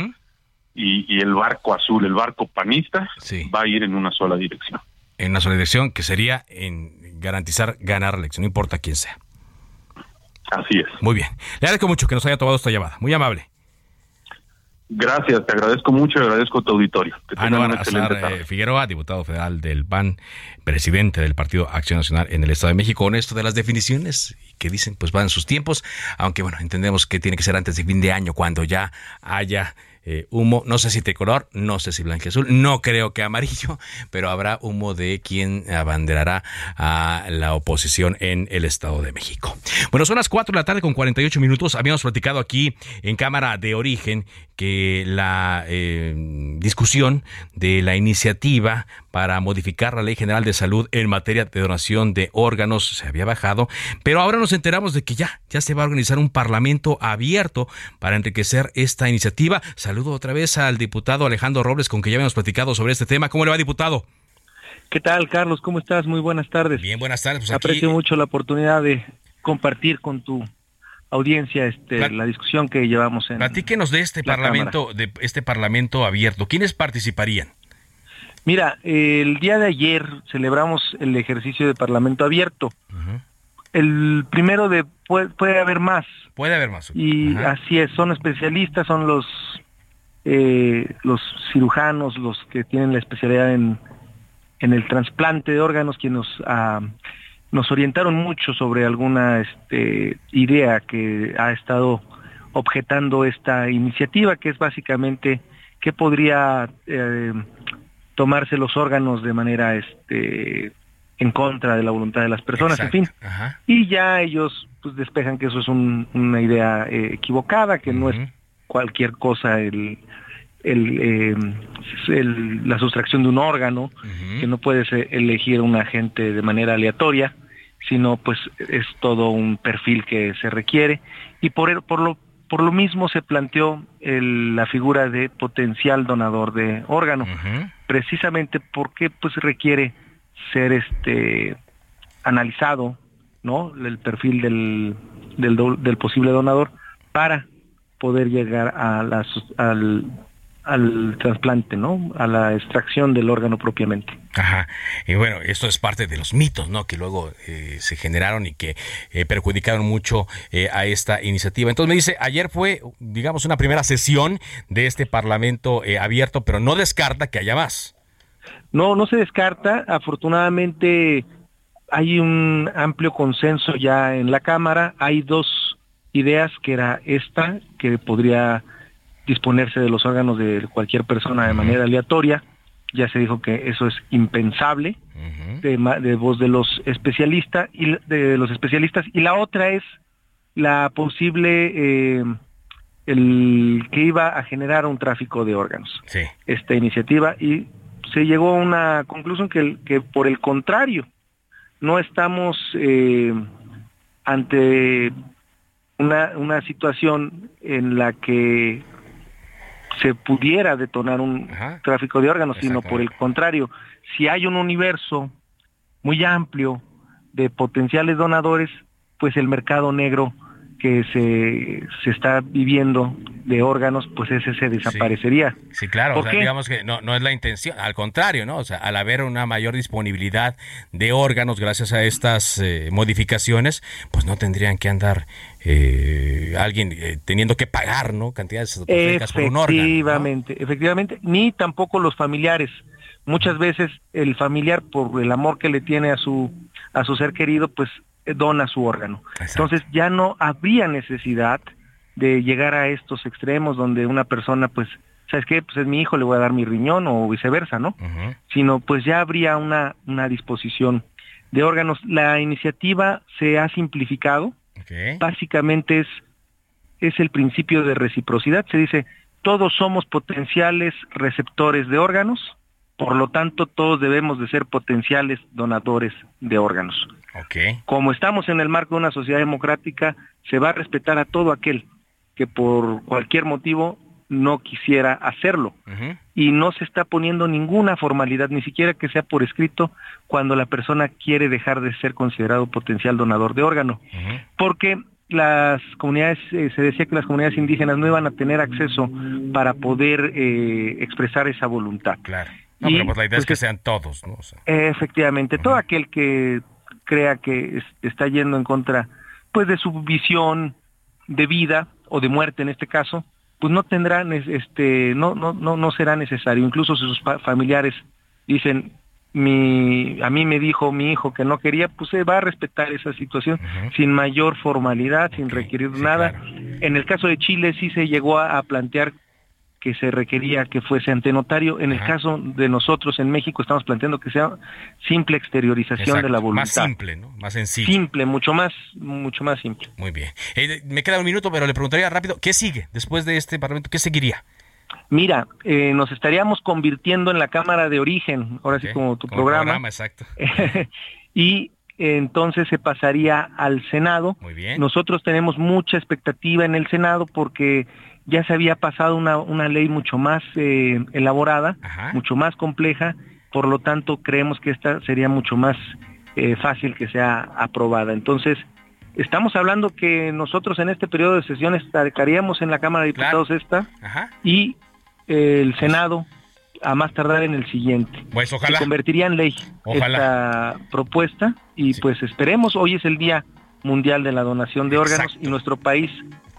Speaker 14: y, y, el barco azul, el barco panista, va a ir en una sola dirección.
Speaker 3: En una sola dirección, que sería en garantizar ganar la elección, no importa quién sea.
Speaker 14: Así es.
Speaker 3: Muy bien. Le agradezco mucho que nos haya tomado esta llamada. Muy amable.
Speaker 14: Gracias, te agradezco mucho y agradezco tu auditorio.
Speaker 3: Que ah, no, eh, Figueroa, diputado federal del PAN, presidente del Partido Acción Nacional en el Estado de México, con esto de las definiciones que dicen pues van sus tiempos, aunque bueno, entendemos que tiene que ser antes de fin de año cuando ya haya eh, humo, no sé si tricolor, no sé si blanco azul, no creo que amarillo, [LAUGHS] pero habrá humo de quien abanderará a la oposición en el Estado de México. Bueno, son las 4 de la tarde con 48 minutos. Habíamos platicado aquí en Cámara de Origen que la eh, discusión de la iniciativa para modificar la Ley General de Salud en materia de donación de órganos se había bajado, pero ahora nos enteramos de que ya, ya se va a organizar un parlamento abierto para enriquecer esta iniciativa. Saludo otra vez al diputado Alejandro Robles, con quien ya habíamos platicado sobre este tema. ¿Cómo le va, diputado?
Speaker 15: ¿Qué tal, Carlos? ¿Cómo estás? Muy buenas tardes.
Speaker 3: Bien, buenas tardes. Pues
Speaker 15: Aprecio mucho la oportunidad de compartir con tu audiencia este, la discusión que llevamos en
Speaker 3: Platíquenos de este parlamento, de este parlamento abierto. ¿Quiénes participarían?
Speaker 15: Mira, el día de ayer celebramos el ejercicio de parlamento abierto. El primero de puede, haber más.
Speaker 3: Puede haber más.
Speaker 15: Y así es, son especialistas, son los eh, los cirujanos, los que tienen la especialidad en, en el trasplante de órganos, quienes nos, ah, nos orientaron mucho sobre alguna este, idea que ha estado objetando esta iniciativa, que es básicamente que podría eh, tomarse los órganos de manera este, en contra de la voluntad de las personas, en fin. Y ya ellos pues despejan que eso es una idea eh, equivocada, que no es cualquier cosa el, eh, el, la sustracción de un órgano, que no puedes elegir un agente de manera aleatoria, sino pues es todo un perfil que se requiere. Y por, por, lo, por lo mismo se planteó la figura de potencial donador de órgano, precisamente porque pues requiere ser este analizado, ¿no? El perfil del, del, posible donador para poder llegar a la, al, al trasplante, ¿no? A la extracción del órgano propiamente.
Speaker 3: Ajá. Y bueno, esto es parte de los mitos, ¿no? Que luego eh, se generaron y que eh, perjudicaron mucho eh, a esta iniciativa. Entonces me dice, ayer fue, digamos, una primera sesión de este Parlamento abierto, pero no descarta que haya más.
Speaker 15: No, no se descarta. Afortunadamente hay un amplio consenso ya en la Cámara. Hay dos ideas, que era esta, que podría disponerse de los órganos de cualquier persona de manera aleatoria. Ya se dijo que eso es impensable de, voz de los especialistas y de los especialistas. Y la otra es la posible eh, el que iba a generar un tráfico de órganos. Esta iniciativa. Y se llegó a una conclusión que, que por el contrario no estamos eh, ante una, una situación en la que se pudiera detonar un tráfico de órganos, sino por el contrario, si hay un universo muy amplio de potenciales donadores, pues el mercado negro que se, se está viviendo de órganos, pues ese se desaparecería.
Speaker 3: Sí, claro, digamos que no, no es la intención, al contrario, ¿no? O sea, al haber una mayor disponibilidad de órganos gracias a estas eh, modificaciones, pues no tendrían que andar eh, alguien eh, teniendo que pagar, ¿no? Cantidades por un órgano.
Speaker 15: Efectivamente, efectivamente, ni tampoco los familiares. Muchas veces el familiar, por el amor que le tiene a su, a su ser querido, pues dona su órgano. Entonces ya no habría necesidad de llegar a estos extremos donde una persona pues ¿sabes qué? Pues es mi hijo, le voy a dar mi riñón o viceversa, ¿no? Sino pues ya habría una, una disposición de órganos. La iniciativa se ha simplificado. Básicamente es, es el principio de reciprocidad. Se dice, todos somos potenciales receptores de órganos, por lo tanto todos debemos de ser potenciales donadores de órganos. Como estamos en el marco de una sociedad democrática, se va a respetar a todo aquel que por cualquier motivo no quisiera hacerlo. Y no se está poniendo ninguna formalidad, ni siquiera que sea por escrito, cuando la persona quiere dejar de ser considerado potencial donador de órgano. Porque las comunidades, eh, se decía que las comunidades indígenas no iban a tener acceso para poder eh, expresar esa voluntad.
Speaker 3: Claro. No, pero pues la idea es pues que sean todos, ¿no?
Speaker 15: efectivamente, todo aquel que crea que está yendo en contra pues de su visión de vida o de muerte en este caso, pues no tendrán este no no no no será necesario, incluso si sus familiares dicen mi a mí me dijo mi hijo que no quería, pues se va a respetar esa situación sin mayor formalidad, sin requerir nada. En el caso de Chile sí se llegó a plantear que se requería que fuese ante notario. En el caso de nosotros en México estamos planteando que sea simple exteriorización de la voluntad.
Speaker 3: Más simple, ¿no? Más sencillo.
Speaker 15: Simple, mucho más, mucho más simple.
Speaker 3: Muy bien. Eh, me queda un minuto, pero le preguntaría rápido, ¿qué sigue después de este Parlamento? ¿Qué seguiría?
Speaker 15: Mira, eh, nos estaríamos convirtiendo en la Cámara de Origen, ahora sí como tu programa. programa.
Speaker 3: exacto. [LAUGHS]
Speaker 15: y entonces se pasaría al Senado.
Speaker 3: Muy bien.
Speaker 15: Nosotros tenemos mucha expectativa en el Senado porque ya se había pasado una, una ley mucho más eh, elaborada, mucho más compleja, por lo tanto creemos que esta sería mucho más eh, fácil que sea aprobada. Entonces, estamos hablando que nosotros en este periodo de sesiones estaríamos en la Cámara de Diputados esta y eh, el Senado a más tardar en el siguiente.
Speaker 3: Pues ojalá.
Speaker 15: Se convertiría en ley esta propuesta y pues esperemos, hoy es el Día Mundial de la Donación de Órganos y nuestro país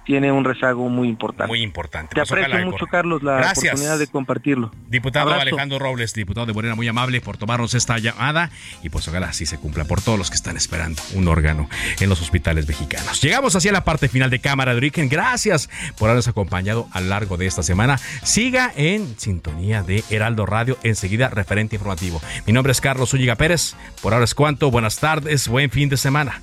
Speaker 15: tiene un rezago muy importante.
Speaker 3: Muy importante.
Speaker 15: Te pues aprecio mucho, Carlos, la oportunidad de compartirlo.
Speaker 3: Diputado Alejandro Robles, diputado de Morena, muy amable por tomarnos esta llamada y pues ojalá así se cumpla por todos los que están esperando un órgano en los hospitales mexicanos. Llegamos hacia la parte final de Cámara de Origen. Gracias por habernos acompañado a lo largo de esta semana. Siga en sintonía de Heraldo Radio, enseguida referente informativo. Mi nombre es Carlos Úñiga Pérez. Por ahora es cuanto. Buenas tardes, buen fin de semana.